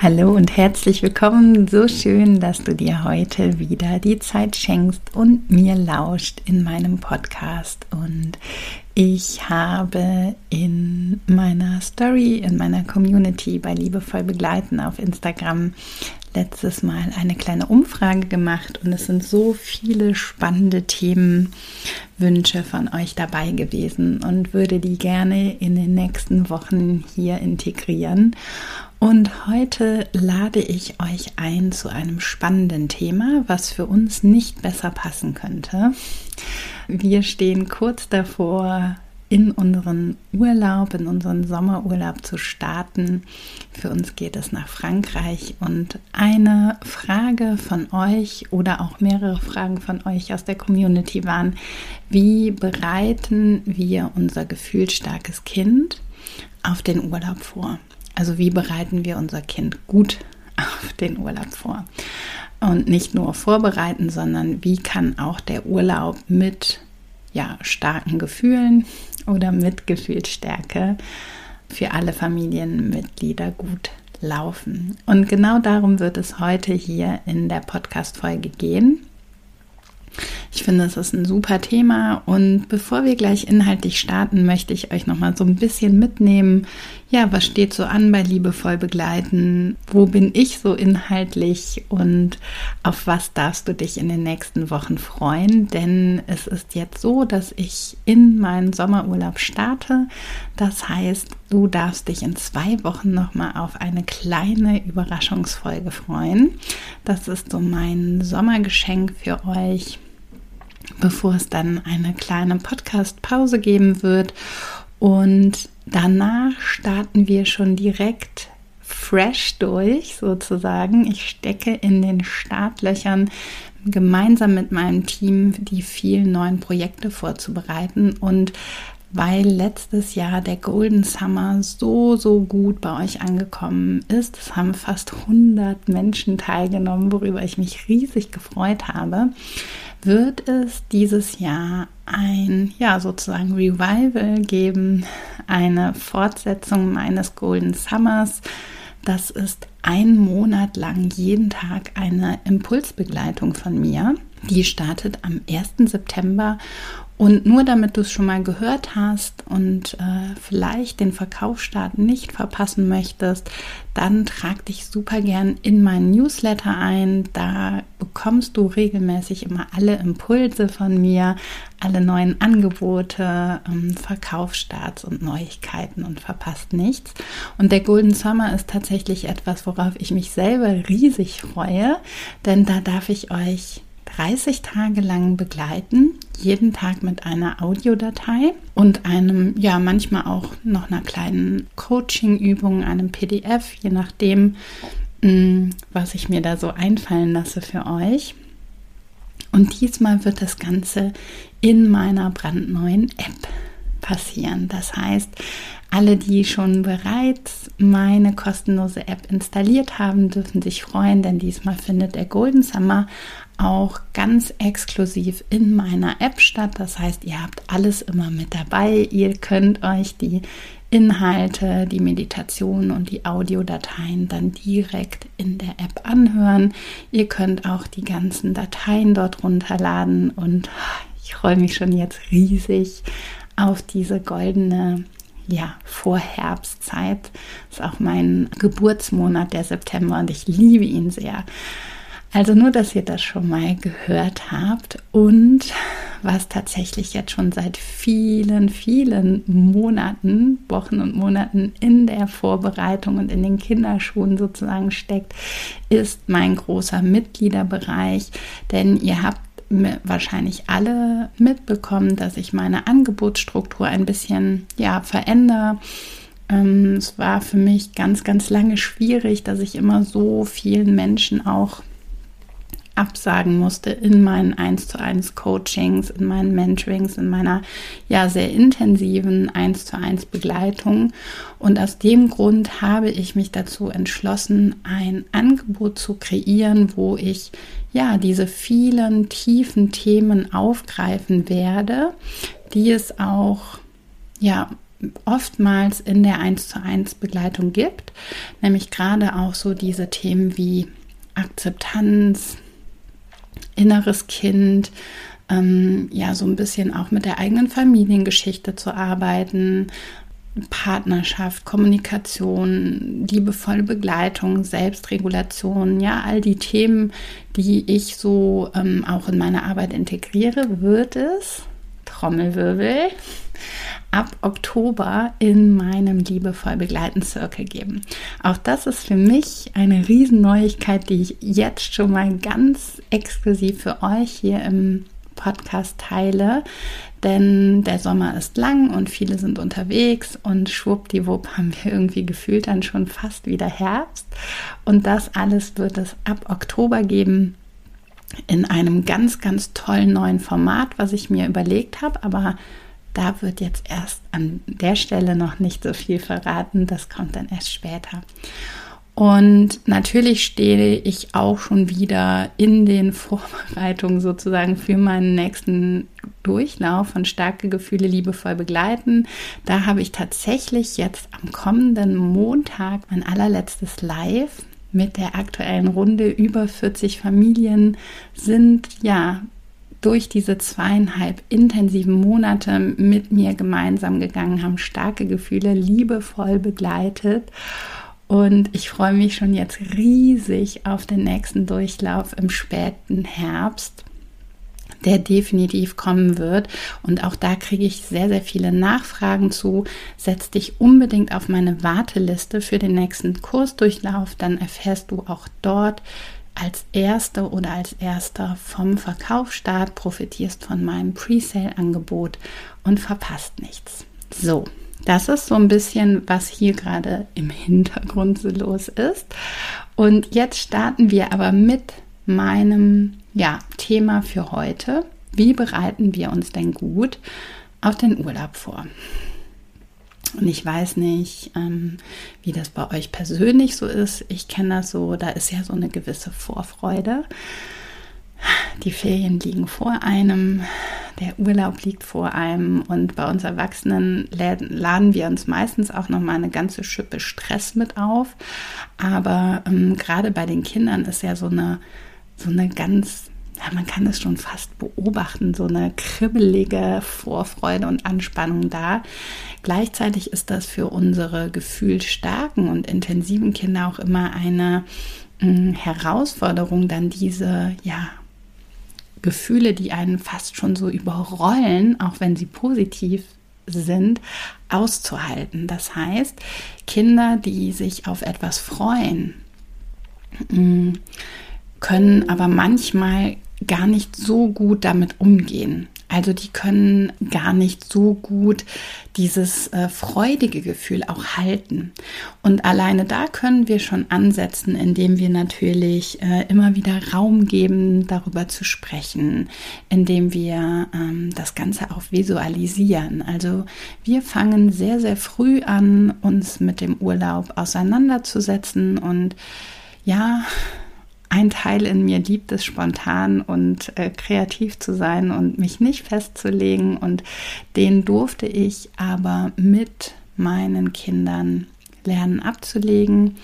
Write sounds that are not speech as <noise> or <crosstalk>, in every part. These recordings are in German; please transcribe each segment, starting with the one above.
Hallo und herzlich willkommen. So schön, dass du dir heute wieder die Zeit schenkst und mir lauscht in meinem Podcast. Und ich habe in meiner Story, in meiner Community bei Liebevoll Begleiten auf Instagram letztes Mal eine kleine Umfrage gemacht und es sind so viele spannende Themenwünsche von euch dabei gewesen und würde die gerne in den nächsten Wochen hier integrieren. Und heute lade ich euch ein zu einem spannenden Thema, was für uns nicht besser passen könnte. Wir stehen kurz davor, in unseren Urlaub, in unseren Sommerurlaub zu starten. Für uns geht es nach Frankreich und eine Frage von euch oder auch mehrere Fragen von euch aus der Community waren, wie bereiten wir unser gefühlsstarkes Kind auf den Urlaub vor? Also wie bereiten wir unser Kind gut auf den Urlaub vor? Und nicht nur vorbereiten, sondern wie kann auch der Urlaub mit ja, starken Gefühlen oder mit Gefühlsstärke für alle Familienmitglieder gut laufen. Und genau darum wird es heute hier in der Podcast-Folge gehen. Ich finde, es ist ein super Thema und bevor wir gleich inhaltlich starten, möchte ich euch noch mal so ein bisschen mitnehmen. Ja, was steht so an bei liebevoll begleiten? Wo bin ich so inhaltlich und auf was darfst du dich in den nächsten Wochen freuen? Denn es ist jetzt so, dass ich in meinen Sommerurlaub starte. Das heißt, du darfst dich in zwei Wochen noch mal auf eine kleine Überraschungsfolge freuen. Das ist so mein Sommergeschenk für euch bevor es dann eine kleine Podcast-Pause geben wird. Und danach starten wir schon direkt fresh durch, sozusagen. Ich stecke in den Startlöchern gemeinsam mit meinem Team die vielen neuen Projekte vorzubereiten und weil letztes Jahr der Golden Summer so, so gut bei euch angekommen ist. Es haben fast 100 Menschen teilgenommen, worüber ich mich riesig gefreut habe wird es dieses Jahr ein, ja, sozusagen Revival geben, eine Fortsetzung meines Golden Summers. Das ist ein Monat lang jeden Tag eine Impulsbegleitung von mir. Die startet am 1. September und nur damit du es schon mal gehört hast und äh, vielleicht den Verkaufsstart nicht verpassen möchtest, dann trag dich super gern in meinen Newsletter ein. Da bekommst du regelmäßig immer alle Impulse von mir, alle neuen Angebote, ähm, Verkaufsstarts und Neuigkeiten und verpasst nichts. Und der Golden Summer ist tatsächlich etwas, worauf ich mich selber riesig freue, denn da darf ich euch 30 Tage lang begleiten, jeden Tag mit einer Audiodatei und einem, ja, manchmal auch noch einer kleinen Coaching-Übung, einem PDF, je nachdem, mm, was ich mir da so einfallen lasse für euch. Und diesmal wird das Ganze in meiner brandneuen App passieren. Das heißt, alle, die schon bereits meine kostenlose App installiert haben, dürfen sich freuen, denn diesmal findet der Golden Summer auch ganz exklusiv in meiner App statt. Das heißt, ihr habt alles immer mit dabei. Ihr könnt euch die Inhalte, die Meditation und die Audiodateien dann direkt in der App anhören. Ihr könnt auch die ganzen Dateien dort runterladen und ich freue mich schon jetzt riesig auf diese goldene ja, Vorherbstzeit. Ist auch mein Geburtsmonat, der September, und ich liebe ihn sehr. Also nur, dass ihr das schon mal gehört habt und was tatsächlich jetzt schon seit vielen, vielen Monaten, Wochen und Monaten in der Vorbereitung und in den Kinderschuhen sozusagen steckt, ist mein großer Mitgliederbereich. Denn ihr habt wahrscheinlich alle mitbekommen, dass ich meine Angebotsstruktur ein bisschen ja verändere Ähm, es war für mich ganz, ganz lange schwierig, dass ich immer so vielen Menschen auch absagen musste in meinen 1 zu 1 Coachings, in meinen Mentorings, in meiner ja sehr intensiven 1 zu 1 Begleitung. Und aus dem Grund habe ich mich dazu entschlossen, ein Angebot zu kreieren, wo ich ja diese vielen tiefen Themen aufgreifen werde, die es auch ja oftmals in der 1 zu 1 Begleitung gibt, nämlich gerade auch so diese Themen wie Akzeptanz, inneres Kind, ähm, ja, so ein bisschen auch mit der eigenen Familiengeschichte zu arbeiten, Partnerschaft, Kommunikation, liebevolle Begleitung, Selbstregulation, ja, all die Themen, die ich so ähm, auch in meine Arbeit integriere, wird es, Trommelwirbel, ab Oktober in meinem liebevoll begleiten Circle geben. Auch das ist für mich eine Riesenneuigkeit, die ich jetzt schon mal ganz exklusiv für euch hier im Podcast teile, denn der Sommer ist lang und viele sind unterwegs und schwuppdiwupp haben wir irgendwie gefühlt dann schon fast wieder Herbst. Und das alles wird es ab Oktober geben in einem ganz, ganz tollen neuen Format, was ich mir überlegt habe, aber da wird jetzt erst an der Stelle noch nicht so viel verraten, das kommt dann erst später. Und natürlich stehe ich auch schon wieder in den <laughs> Vorbereitungen sozusagen für meinen nächsten Durchlauf von starke Gefühle liebevoll begleiten. Da habe ich tatsächlich jetzt am kommenden Montag mein allerletztes Live mit der aktuellen Runde. Über 40 Familien sind ja durch diese zweieinhalb intensiven Monate mit mir gemeinsam gegangen, haben starke Gefühle liebevoll begleitet. Und ich freue mich schon jetzt riesig auf den nächsten Durchlauf im späten Herbst, der definitiv kommen wird. Und auch da kriege ich sehr, sehr viele Nachfragen zu. Setz dich unbedingt auf meine Warteliste für den nächsten Kursdurchlauf. Dann erfährst du auch dort als Erste oder als Erster vom Verkaufsstart, profitierst von meinem Presale-Angebot und verpasst nichts. So, das ist so ein bisschen, was hier gerade im Hintergrund so los ist. Und jetzt starten wir aber mit meinem ja, Thema für heute. Wie bereiten wir uns denn gut auf den Urlaub vor? Und ich weiß nicht, ähm, wie das bei euch persönlich so ist. Ich kenne das so, da ist ja so eine gewisse Vorfreude. Die Ferien liegen vor einem, der Urlaub liegt vor einem und bei uns Erwachsenen laden wir uns meistens auch noch mal eine ganze Schippe Stress mit auf. Aber ähm, gerade bei den Kindern ist ja so eine, so eine ganz ja, man kann es schon fast beobachten, so eine kribbelige Vorfreude und Anspannung da. Gleichzeitig ist das für unsere gefühlsstarken und intensiven Kinder auch immer eine mh, hm, Herausforderung, dann diese, ja, Gefühle, die einen fast schon so überrollen, auch wenn sie positiv sind, auszuhalten. Das heißt, Kinder, die sich auf etwas freuen, hm, können aber manchmal gar nicht so gut damit umgehen. Also die können gar nicht so gut dieses äh, freudige Gefühl auch halten. Und alleine da können wir schon ansetzen, indem wir natürlich äh, immer wieder Raum geben, darüber zu sprechen, indem wir ähm, das Ganze auch visualisieren. Also wir fangen sehr, sehr früh an, uns mit dem Urlaub auseinanderzusetzen und ja, ein Teil in mir liebt es, spontan und äh, kreativ zu sein und mich nicht festzulegen. Und den durfte ich aber mit meinen Kindern lernen abzulegen.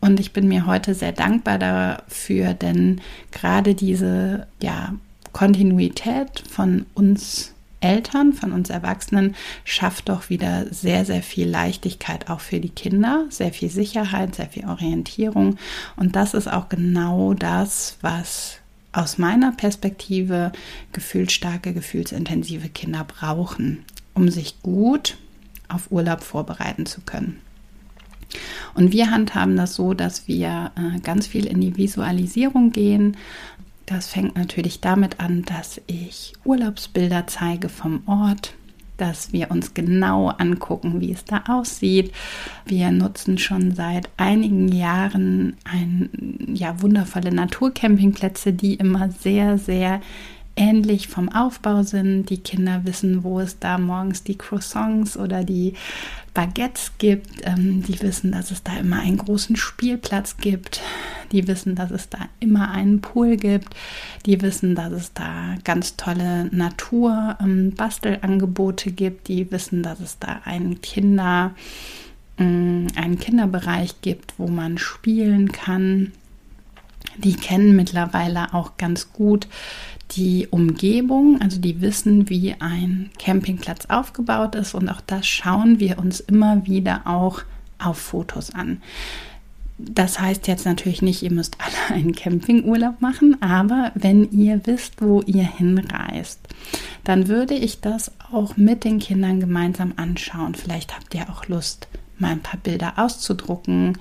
Und ich bin mir heute sehr dankbar dafür, denn gerade diese ja, Kontinuität von uns Eltern, von uns Erwachsenen schafft doch wieder sehr, sehr viel Leichtigkeit auch für die Kinder, sehr viel Sicherheit, sehr viel Orientierung. Und das ist auch genau das, was aus meiner Perspektive gefühlsstarke, gefühlsintensive Kinder brauchen, um sich gut auf Urlaub vorbereiten zu können. Und wir handhaben das so, dass wir äh, ganz viel in die Visualisierung gehen, das fängt natürlich damit an, dass ich Urlaubsbilder zeige vom Ort, dass wir uns genau angucken, wie es da aussieht. Wir nutzen schon seit einigen Jahren ein, ja, wundervolle Naturcampingplätze, die immer sehr, sehr ähnlich vom Aufbau sind. Die Kinder wissen, wo es da morgens die Croissants oder die Baguettes gibt. Ähm, die wissen, dass es da immer einen großen Spielplatz gibt. Die wissen, dass es da immer einen Pool gibt. Die wissen, dass es da ganz tolle Natur-Bastelangebote ähm, gibt. Die wissen, dass es da einen Kinder, äh, einen Kinderbereich gibt, wo man spielen kann. Die kennen mittlerweile auch ganz gut die Umgebung, also die wissen, wie ein Campingplatz aufgebaut ist und auch das schauen wir uns immer wieder auch auf Fotos an. Das heißt jetzt natürlich nicht, ihr müsst alle <laughs> einen Campingurlaub machen, aber wenn ihr wisst, wo ihr hinreist, dann würde ich das auch mit den Kindern gemeinsam anschauen. Vielleicht habt ihr auch Lust, mal ein paar Bilder auszudrucken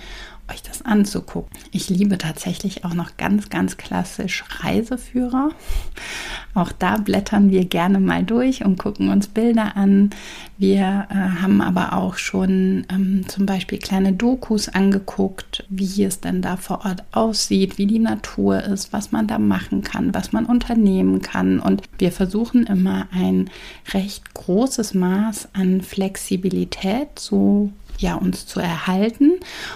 euch das anzugucken. Ich liebe tatsächlich auch noch ganz, ganz klassisch Reiseführer. Auch da blättern wir gerne mal durch und gucken uns Bilder an. Wir äh, haben aber auch schon ähm, zum Beispiel kleine Dokus angeguckt, wie es denn da vor Ort aussieht, wie die Natur ist, was man da machen kann, was man unternehmen kann. Und wir versuchen immer ein recht großes Maß an Flexibilität zu ja, uns zu erhalten.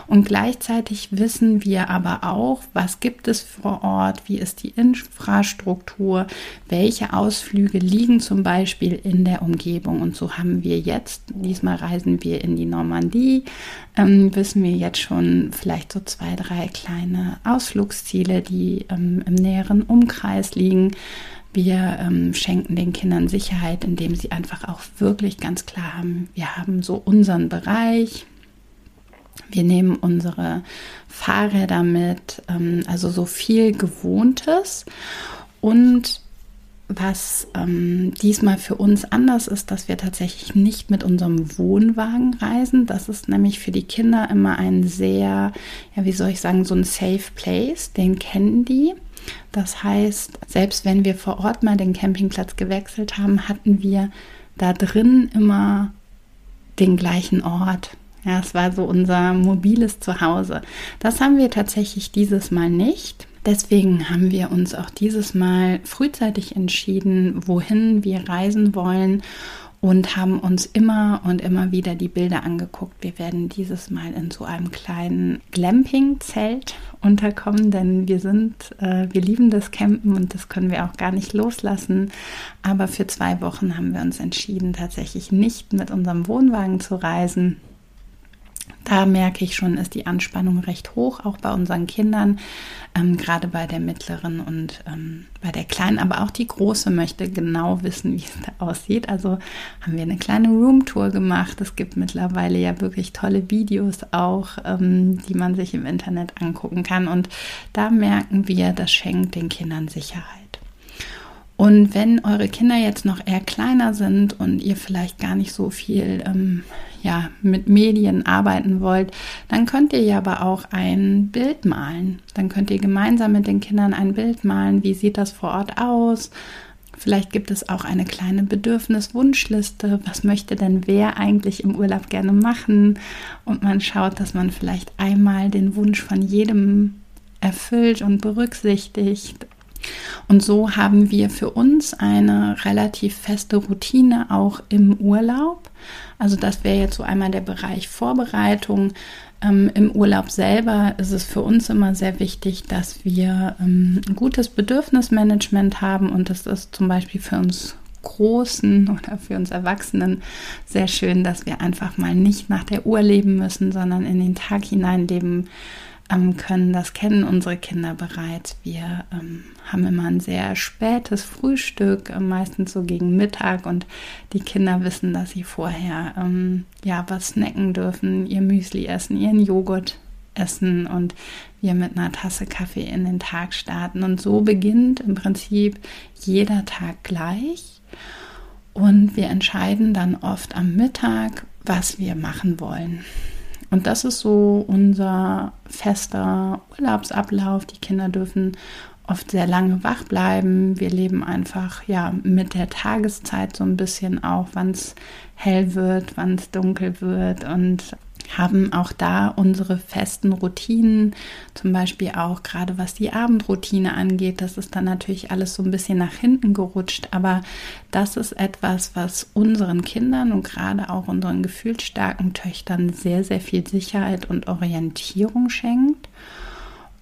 Und gleichzeitig wissen wir aber auch, was gibt es vor Ort, wie ist die Infrastruktur, welche Ausflüge liegen zum Beispiel in der Umgebung. Und so haben wir jetzt, diesmal reisen wir in die Normandie, ähm, wissen wir jetzt schon vielleicht so zwei, drei kleine Ausflugsziele, die ähm, im näheren Umkreis liegen. Wir ähm, schenken den Kindern Sicherheit, indem sie einfach auch wirklich ganz klar haben, wir haben so unseren Bereich. Wir nehmen unsere Fahrräder mit, ähm, also so viel Gewohntes. Und was ähm, diesmal für uns anders ist, dass wir tatsächlich nicht mit unserem Wohnwagen reisen. Das ist nämlich für die Kinder immer ein sehr, ja, wie soll ich sagen, so ein Safe Place. Den kennen die. Das heißt, selbst wenn wir vor Ort mal den Campingplatz gewechselt haben, hatten wir da drin immer den gleichen Ort. Ja, es war so unser mobiles Zuhause. Das haben wir tatsächlich dieses Mal nicht. Deswegen haben wir uns auch dieses Mal frühzeitig entschieden, wohin wir reisen wollen und haben uns immer und immer wieder die Bilder angeguckt. Wir werden dieses Mal in so einem kleinen Glamping-Zelt unterkommen, denn wir sind, äh, wir lieben das Campen und das können wir auch gar nicht loslassen. Aber für zwei Wochen haben wir uns entschieden, tatsächlich nicht mit unserem Wohnwagen zu reisen, da merke ich schon, ist die Anspannung recht hoch, auch bei unseren Kindern, ähm, gerade bei der mittleren und ähm, bei der kleinen, aber auch die große möchte genau wissen, <laughs> wie es da aussieht. Also haben wir eine kleine Roomtour gemacht. Es gibt mittlerweile ja wirklich tolle Videos auch, ähm, die man sich im Internet angucken kann. Und da merken wir, das schenkt den Kindern Sicherheit. Und wenn eure Kinder jetzt noch eher kleiner sind und ihr vielleicht gar nicht so viel ähm, ja, mit Medien arbeiten wollt, dann könnt ihr ja aber auch ein Bild malen. Dann könnt ihr gemeinsam mit den Kindern ein Bild malen. Wie sieht das vor Ort aus? Vielleicht gibt es auch eine kleine Bedürfniswunschliste. Was möchte denn wer eigentlich im Urlaub gerne machen? Und man schaut, dass man vielleicht einmal den Wunsch von jedem erfüllt und berücksichtigt. Und so haben wir für uns eine relativ feste Routine auch im Urlaub. Also das wäre jetzt so einmal der Bereich Vorbereitung. Ähm, Im Urlaub selber ist es für uns immer sehr wichtig, dass wir ähm, ein gutes Bedürfnismanagement haben und das ist zum Beispiel für uns Großen <laughs> oder für uns Erwachsenen sehr schön, dass wir einfach mal nicht nach der Uhr leben müssen, sondern in den Tag hinein leben ähm, können. Das kennen unsere Kinder bereits. Wir ähm, haben immer ein sehr spätes Frühstück, äh, meistens so gegen Mittag und die Kinder wissen, dass sie vorher ähm, ja was snacken dürfen, ihr Müsli essen, ihren Joghurt essen und wir mit einer Tasse Kaffee in den Tag starten. Und so beginnt im Prinzip jeder Tag gleich. Und wir entscheiden dann oft am Mittag, was wir machen wollen. Und das ist so unser fester Urlaubsablauf. Die Kinder dürfen oft sehr lange wach bleiben. Wir leben einfach ja mit der Tageszeit so ein bisschen auch, wann es hell wird, wann es dunkel wird und haben auch da unsere festen Routinen, zum Beispiel auch gerade was die Abendroutine angeht. Das ist dann natürlich alles so ein bisschen nach hinten gerutscht, aber das ist etwas, was unseren Kindern und gerade auch unseren gefühlsstarken Töchtern sehr, sehr viel Sicherheit und Orientierung schenkt.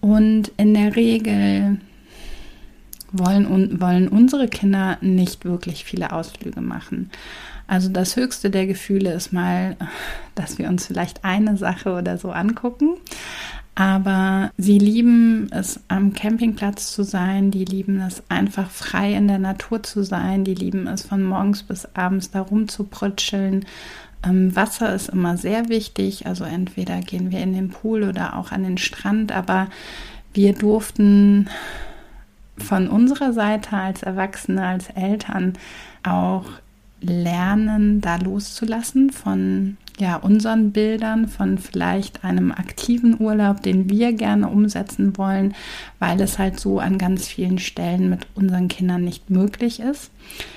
Und in der Regel wollen, wollen unsere Kinder nicht wirklich viele Ausflüge machen. Also das höchste der Gefühle ist mal, dass wir uns vielleicht eine Sache oder so angucken. Aber sie lieben es, am Campingplatz zu sein. Die lieben es, einfach frei in der Natur zu sein. Die lieben es, von morgens bis abends da rumzuprutscheln. Ähm, Wasser ist immer sehr wichtig. Also entweder gehen wir in den Pool oder auch an den Strand. Aber wir durften von unserer Seite als Erwachsene, als Eltern auch lernen, da loszulassen von ja, unseren Bildern, von vielleicht einem aktiven Urlaub, den wir gerne umsetzen wollen, weil es halt so an ganz vielen Stellen mit unseren Kindern nicht möglich ist.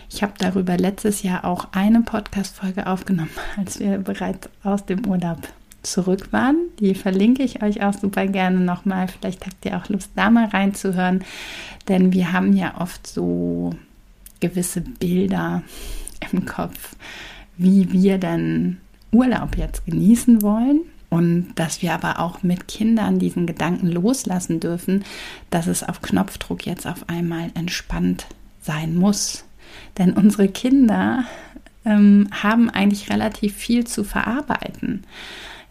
Ich habe darüber letztes Jahr auch eine Podcast-Folge aufgenommen, <laughs> als wir bereits aus dem Urlaub zurück waren. Die verlinke ich euch auch super gerne nochmal. Vielleicht habt ihr auch Lust, da mal reinzuhören, denn wir haben ja oft so gewisse Bilder im Kopf, wie wir denn Urlaub jetzt genießen wollen. Und dass wir aber auch mit Kindern diesen Gedanken loslassen dürfen, dass es auf Knopfdruck jetzt auf einmal entspannt sein muss. Denn unsere Kinder ähm, haben eigentlich relativ viel zu verarbeiten.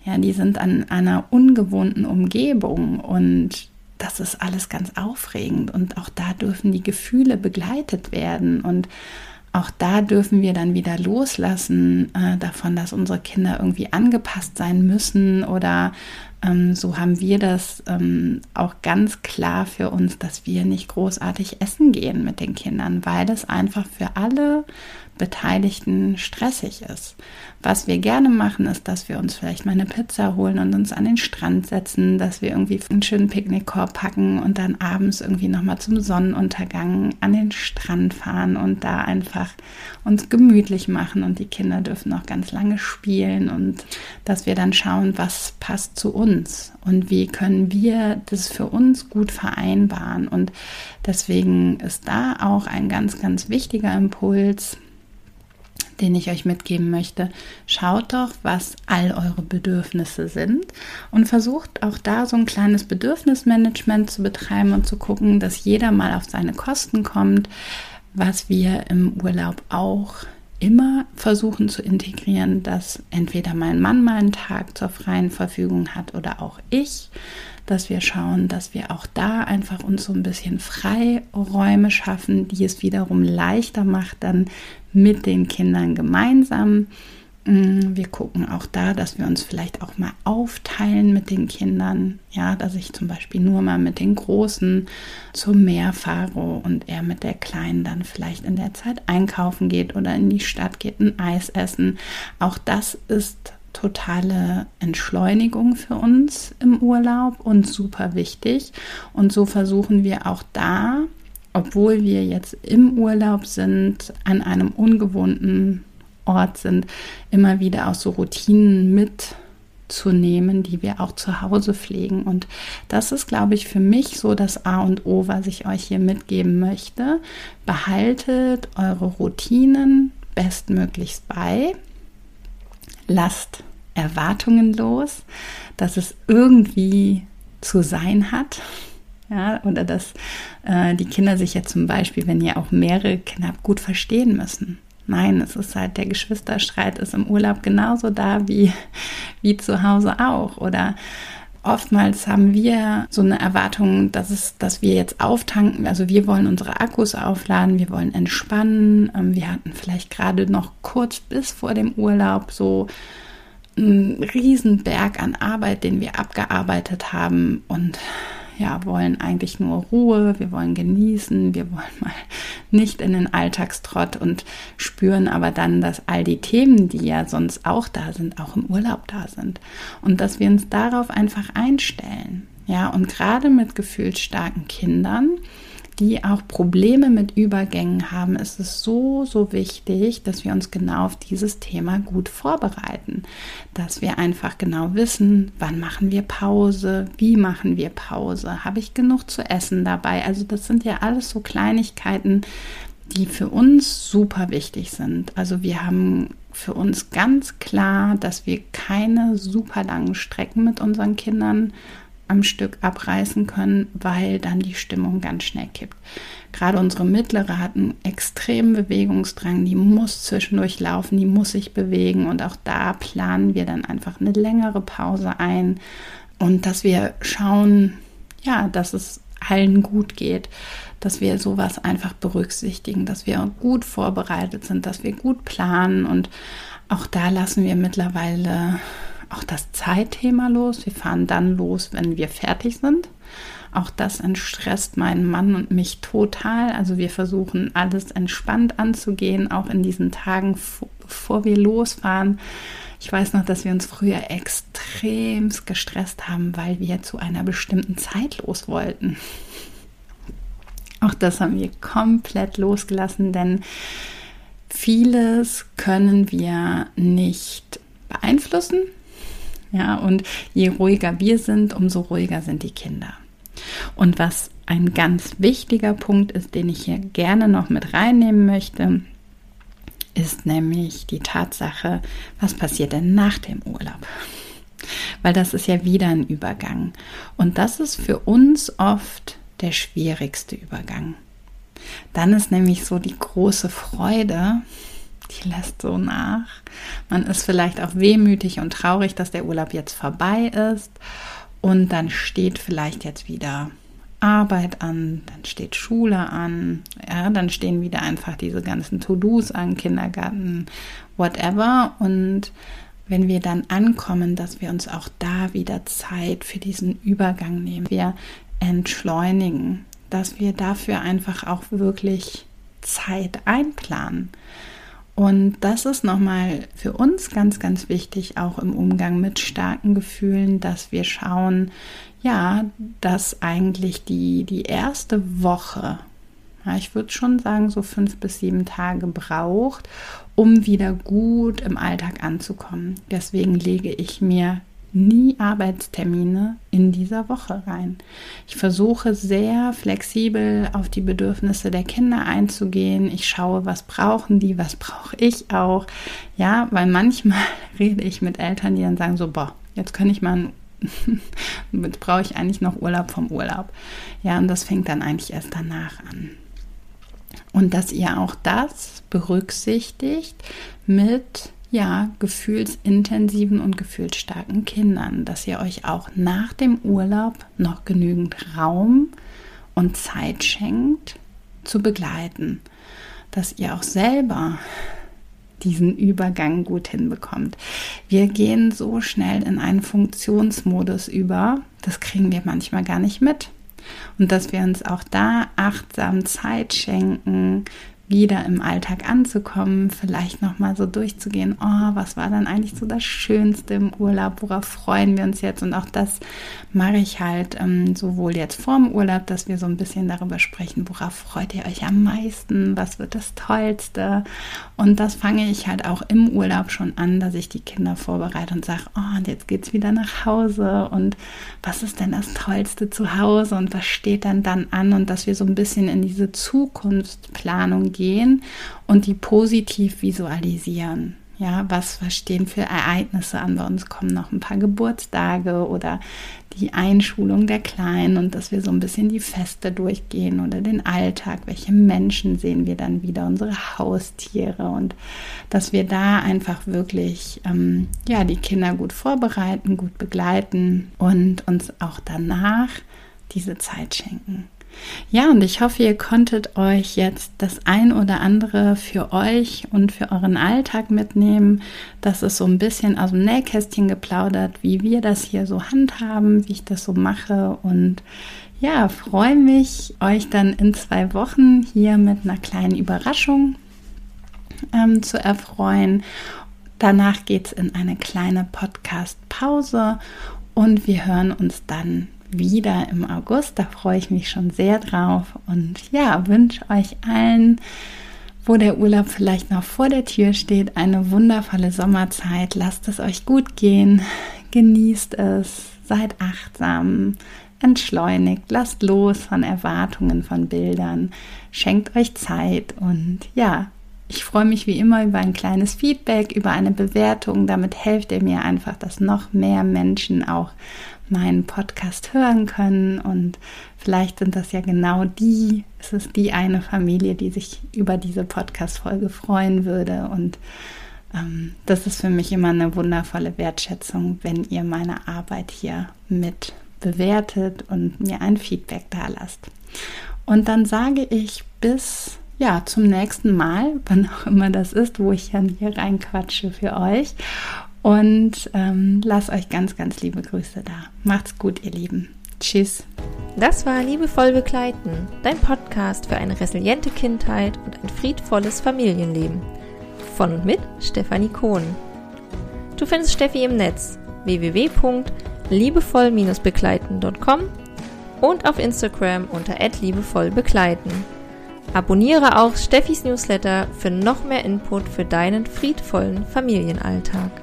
Ja, die sind an einer ungewohnten Umgebung und das ist alles ganz aufregend und auch da dürfen die Gefühle begleitet werden und auch da dürfen wir dann wieder loslassen äh, davon, dass unsere Kinder irgendwie angepasst sein müssen oder ähm, so haben wir das ähm, auch ganz klar für uns, dass wir nicht großartig essen gehen mit den Kindern, weil das einfach für alle Beteiligten stressig ist. Was wir gerne machen, ist, dass wir uns vielleicht mal eine Pizza holen und uns an den Strand setzen, dass wir irgendwie einen schönen Picknickkorb packen und dann abends irgendwie nochmal zum Sonnenuntergang an den Strand fahren und da einfach uns gemütlich machen und die Kinder dürfen auch ganz lange spielen und dass wir dann schauen, was passt zu uns und wie können wir das für uns gut vereinbaren. Und deswegen ist da auch ein ganz, ganz wichtiger Impuls, den ich euch mitgeben möchte. Schaut doch, was all eure Bedürfnisse sind und versucht auch da so ein kleines Bedürfnismanagement zu betreiben und zu gucken, dass jeder mal auf seine Kosten kommt, was wir im Urlaub auch immer versuchen zu integrieren, dass entweder mein Mann mal einen Tag zur freien Verfügung hat oder auch ich, dass wir schauen, dass wir auch da einfach uns so ein bisschen Freiräume schaffen, die es wiederum leichter macht, dann mit den Kindern gemeinsam. Mm, wir gucken auch da, dass wir uns vielleicht auch mal aufteilen mit den Kindern. Ja, dass ich zum Beispiel nur mal mit den Großen zum Meer fahre und er mit der Kleinen dann vielleicht in der Zeit einkaufen geht oder in die Stadt geht, ein Eis essen. Auch das ist totale Entschleunigung für uns im Urlaub und super wichtig. Und so versuchen wir auch da obwohl wir jetzt im Urlaub sind, an einem ungewohnten Ort sind, immer wieder auch so Routinen mitzunehmen, die wir auch zu Hause pflegen. Und das ist, glaube ich, für mich so das A und O, was ich euch hier mitgeben möchte. Behaltet eure Routinen bestmöglichst bei. Lasst Erwartungen los, dass es irgendwie zu sein hat ja, oder dass äh, die Kinder sich ja zum Beispiel, wenn ihr auch mehrere habt, gut verstehen müssen. Nein, es ist halt, der Geschwisterstreit ist im Urlaub genauso da wie, wie zu Hause auch. Oder oftmals haben wir so eine Erwartung, dass es, dass wir jetzt auftanken. Also wir wollen unsere Akkus aufladen, wir wollen entspannen. Ähm, wir hatten vielleicht gerade noch kurz bis vor dem Urlaub so einen Riesenberg an Arbeit, den wir abgearbeitet haben und ja, wollen eigentlich nur Ruhe, wir wollen genießen, wir wollen mal <laughs> nicht in den Alltagstrott und spüren aber dann, dass all die Themen, die ja sonst auch da sind, auch im Urlaub da sind. Und dass wir uns darauf einfach einstellen. Ja, und gerade mit gefühlsstarken Kindern die auch Probleme mit Übergängen haben, ist es so, so wichtig, dass wir uns genau auf dieses Thema gut vorbereiten. Dass wir einfach genau wissen, wann machen wir Pause, wie machen wir Pause, habe ich genug zu essen dabei. Also das sind ja alles so Kleinigkeiten, die für uns super wichtig sind. Also wir haben für uns ganz klar, dass wir keine super langen Strecken mit unseren Kindern am Stück abreißen können, weil dann die Stimmung ganz schnell kippt. Gerade unsere mittlere hat einen extremen Bewegungsdrang, die muss zwischendurch laufen, die muss sich bewegen und auch da planen wir dann einfach eine längere Pause ein und dass wir schauen, ja, dass es allen gut geht, dass wir sowas einfach berücksichtigen, dass wir gut vorbereitet sind, dass wir gut planen und auch da lassen wir mittlerweile auch das Zeitthema los. Wir fahren dann los, wenn wir fertig sind. Auch das entstresst meinen Mann und mich total. Also wir versuchen alles entspannt anzugehen, auch in diesen Tagen, bevor wir losfahren. Ich weiß noch, dass wir uns früher extrem gestresst haben, weil wir zu einer bestimmten Zeit los wollten. Auch das haben wir komplett losgelassen, denn vieles können wir nicht beeinflussen. Ja, und je ruhiger wir sind, umso ruhiger sind die Kinder. Und was ein ganz wichtiger Punkt ist, den ich hier gerne noch mit reinnehmen möchte, ist nämlich die Tatsache, was passiert denn nach dem Urlaub? Weil das ist ja wieder ein Übergang. Und das ist für uns oft der schwierigste Übergang. Dann ist nämlich so die große Freude, die lässt so nach. Man ist vielleicht auch wehmütig und traurig, dass der Urlaub jetzt vorbei ist. Und dann steht vielleicht jetzt wieder Arbeit an, dann steht Schule an, ja, dann stehen wieder einfach diese ganzen To-Dos an, Kindergarten, whatever. Und wenn wir dann ankommen, dass wir uns auch da wieder Zeit für diesen Übergang nehmen, wir entschleunigen, dass wir dafür einfach auch wirklich Zeit einplanen. Und das ist nochmal für uns ganz, ganz wichtig, auch im Umgang mit starken Gefühlen, dass wir schauen, ja, dass eigentlich die, die erste Woche, ja, ich würde schon sagen, so fünf bis sieben Tage braucht, um wieder gut im Alltag anzukommen. Deswegen lege ich mir nie Arbeitstermine in dieser Woche rein. Ich versuche sehr flexibel auf die Bedürfnisse der Kinder einzugehen. Ich schaue, was brauchen die, was brauche ich auch. Ja, weil manchmal <laughs> rede ich mit Eltern, die dann sagen so, boah, jetzt kann ich mal <laughs> jetzt brauche ich eigentlich noch Urlaub vom Urlaub. Ja, und das fängt dann eigentlich erst danach an. Und dass ihr auch das berücksichtigt mit ja, gefühlsintensiven und gefühlsstarken Kindern, dass ihr euch auch nach dem Urlaub noch genügend Raum und Zeit schenkt zu begleiten, dass ihr auch selber diesen Übergang gut hinbekommt. Wir gehen so schnell in einen Funktionsmodus über, das kriegen wir manchmal gar nicht mit. Und dass wir uns auch da achtsam Zeit schenken, wieder im Alltag anzukommen, vielleicht nochmal so durchzugehen, oh, was war dann eigentlich so das Schönste im Urlaub, worauf freuen wir uns jetzt? Und auch das mache ich halt ähm, sowohl jetzt vorm Urlaub, dass wir so ein bisschen darüber sprechen, worauf freut ihr euch am meisten, was wird das Tollste? Und das fange ich halt auch im Urlaub schon an, dass ich die Kinder vorbereite und sage, oh, und jetzt geht es wieder nach Hause und was ist denn das Tollste zu Hause und was steht dann dann an und dass wir so ein bisschen in diese Zukunftsplanung gehen gehen und die positiv visualisieren. Ja, was stehen für Ereignisse an? Bei uns kommen noch ein paar Geburtstage oder die Einschulung der Kleinen und dass wir so ein bisschen die Feste durchgehen oder den Alltag. Welche Menschen sehen wir dann wieder? Unsere Haustiere und dass wir da einfach wirklich, ähm, ja, die Kinder gut vorbereiten, gut begleiten und uns auch danach diese Zeit schenken. Ja, und ich hoffe, ihr konntet euch jetzt das ein oder andere für euch und für euren Alltag mitnehmen. Das ist so ein bisschen aus dem Nähkästchen geplaudert, wie wir das hier so handhaben, wie ich das so mache. Und ja, freue mich, euch dann in zwei Wochen hier mit einer kleinen Überraschung ähm, zu erfreuen. Danach geht es in eine kleine Podcast-Pause und wir hören uns dann wieder im August. Da freue ich mich schon sehr drauf. Und ja, wünsche euch allen, wo der Urlaub vielleicht noch vor der Tür steht, eine wundervolle Sommerzeit. Lasst es euch gut gehen, genießt es, seid achtsam, entschleunigt, lasst los von Erwartungen, von Bildern, schenkt euch Zeit. Und ja, ich freue mich wie immer über ein kleines Feedback, über eine Bewertung. Damit helft ihr mir einfach, dass noch mehr Menschen auch meinen Podcast hören können. Und vielleicht sind das ja genau die, es ist die eine Familie, die sich über diese Podcast-Folge freuen würde. Und ähm, das ist für mich immer eine wundervolle Wertschätzung, wenn ihr meine Arbeit hier mit bewertet und mir ein Feedback da lasst. Und dann sage ich bis ja, zum nächsten Mal, <laughs> wann auch immer das ist, wo ich dann hier reinquatsche für euch. Und ähm, lasst euch ganz, ganz liebe Grüße da. Macht's gut, ihr Lieben. Tschüss. Das war Liebevoll Begleiten, dein Podcast für eine resiliente Kindheit und ein friedvolles Familienleben. Von und mit Stefanie Kohn. Du findest Steffi im Netz www.liebevoll-begleiten.com und auf Instagram unter liebevollbegleiten. Abonniere auch Steffis Newsletter für noch mehr Input für deinen friedvollen Familienalltag.